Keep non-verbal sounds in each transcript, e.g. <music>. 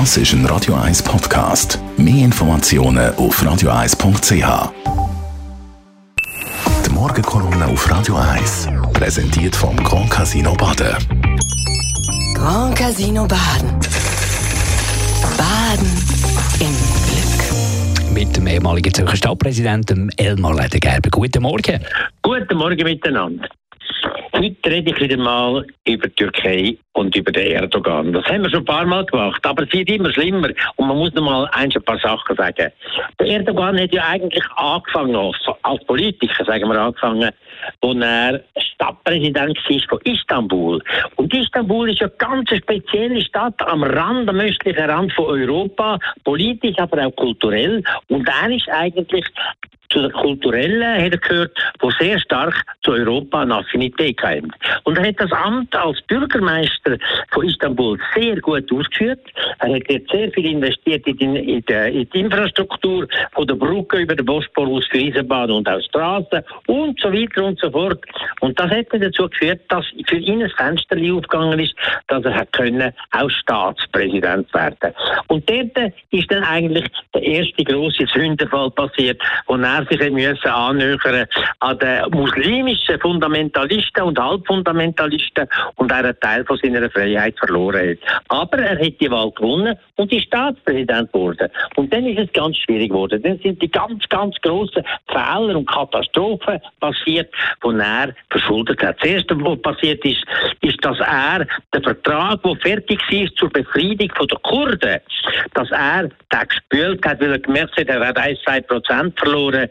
Das ist ein Radio 1 Podcast. Mehr Informationen auf radio1.ch. Die Morgenkolumne auf Radio 1 präsentiert vom Grand Casino Baden. Grand Casino Baden. Baden im Glück. mit dem ehemaligen Zürcher Stadtpräsidenten Elmar Ledergerber. Guten Morgen. Guten Morgen miteinander. Heute rede ich wieder mal über die Türkei und über den Erdogan. Das haben wir schon ein paar Mal gemacht, aber es wird immer schlimmer. Und man muss noch mal ein paar Sachen sagen. Der Erdogan hat ja eigentlich angefangen, als, Politiker, sagen wir angefangen, als er Stadtpräsident war von Istanbul. Und Istanbul ist ja eine ganz spezielle Stadt am Rand, am östlichen Rand von Europa, politisch, aber auch kulturell. Und er ist eigentlich zu der kulturellen hat er gehört, wo sehr stark zu Europa eine Affinität haben. Und er hat das Amt als Bürgermeister von Istanbul sehr gut ausgeführt. Er hat jetzt sehr viel investiert in die, in die, in die Infrastruktur von der Brücke über den Bosporus für Eisenbahn und auch Straßen und so weiter und so fort. Und das hat dazu geführt, dass für ihn ein Fenster aufgegangen ist, dass er können auch Staatspräsident werden. Und dort ist dann eigentlich der erste große Sündenfall passiert, wo er sich müssen annähern an den muslimischen Fundamentalisten und Halbfundamentalisten und er einen Teil von seiner Freiheit verloren hat. Aber er hat die Wahl gewonnen und ist Staatspräsident geworden. Und dann ist es ganz schwierig geworden. Dann sind die ganz, ganz grossen Fehler und Katastrophen passiert, die er verschuldet hat. Das Erste, was passiert ist, ist, dass er den Vertrag, der fertig war zur Befriedung der Kurden, dass er den gespült hat, weil er gemerkt hat, er hat 1, 2 Prozent verloren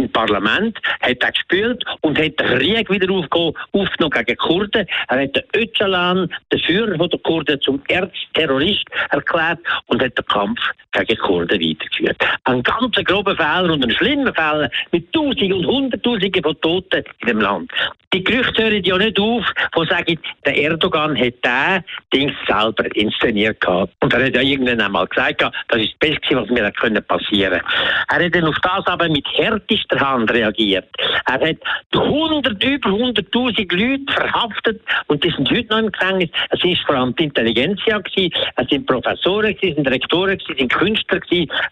im Parlament, hat er gespült und hat den Krieg wieder aufgenommen gegen Kurden. Er hat den Öcalan, den Führer der Kurden, zum Erzterrorist erklärt und hat den Kampf gegen Kurden weitergeführt. Ein ganz grober Fehler und ein schlimmer Fehler mit Tausenden und Hunderttausenden von Toten in dem Land. Die Gerüchte hören ja nicht auf, die sagen, der Erdogan hat diesen Ding selber inszeniert gehabt. Und er hat ja irgendwann einmal gesagt, das ist das Beste, was mir passieren können. Er hat dann auf das aber mit Hand reagiert. Er hat 100, über 100.000 Leute verhaftet und die sind heute noch im Gefängnis. Es ist vor allem die Intelligenzia gewesen, es sind Professoren gewesen, sind Rektoren gewesen, sind Künstler.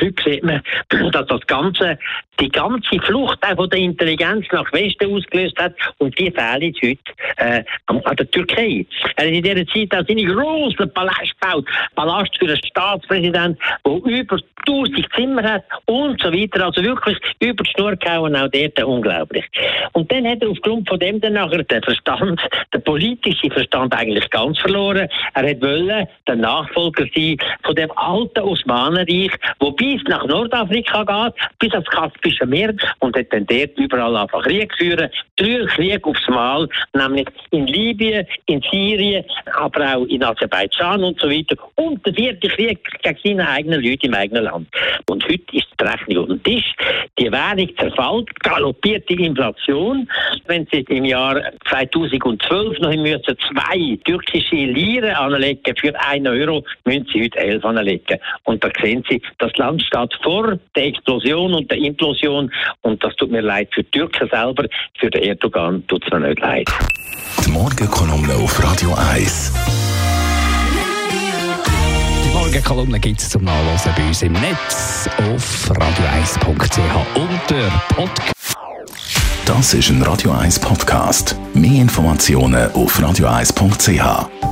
Heute sieht man, <clears throat> dass das Ganze, die ganze Flucht von der Intelligenz nach Westen ausgelöst hat und die fehlen heute äh, an der Türkei. Er hat in dieser Zeit auch seine grossen Palast gebaut. Palast für einen Staatspräsident, der über 1000 Zimmer hat und so weiter. Also wirklich über die Schnur gehauen, auch dort unglaublich. Und dann hat er aufgrund von dem dann nachher den Verstand, den politischen Verstand eigentlich ganz verloren. Er hat wollen der Nachfolger sein von dem alten Osmanenreich, wo bis nach Nordafrika geht, bis aufs Kaspische Meer und hat dann dort überall einfach Krieg führen. Drei Kriege aufs Mal, nämlich in Libyen, in Syrien, aber auch in Aserbaidschan und so weiter. Und der vierte Krieg gegen seine eigenen Leute im eigenen Land. Und heute ist die Rechnung auf dem Tisch. Die Währung zerfällt, galoppiert die Inflation. Wenn Sie im Jahr 2012 noch müssen zwei türkische Liren anlegen für einen Euro, müssen Sie heute elf anlegen. Und da sehen Sie, das Land steht vor der Explosion und der Implosion. Und das tut mir leid für die Türken selber, für den Erdogan tut es mir nicht leid. Die Morgenkolumne auf Radio 1. Die Morgenkolumne gibt es zum Nachlesen bei uns im Netz auf radio1.ch unter Podcast. Das ist ein Radio 1 Podcast. Mehr Informationen auf radio1.ch.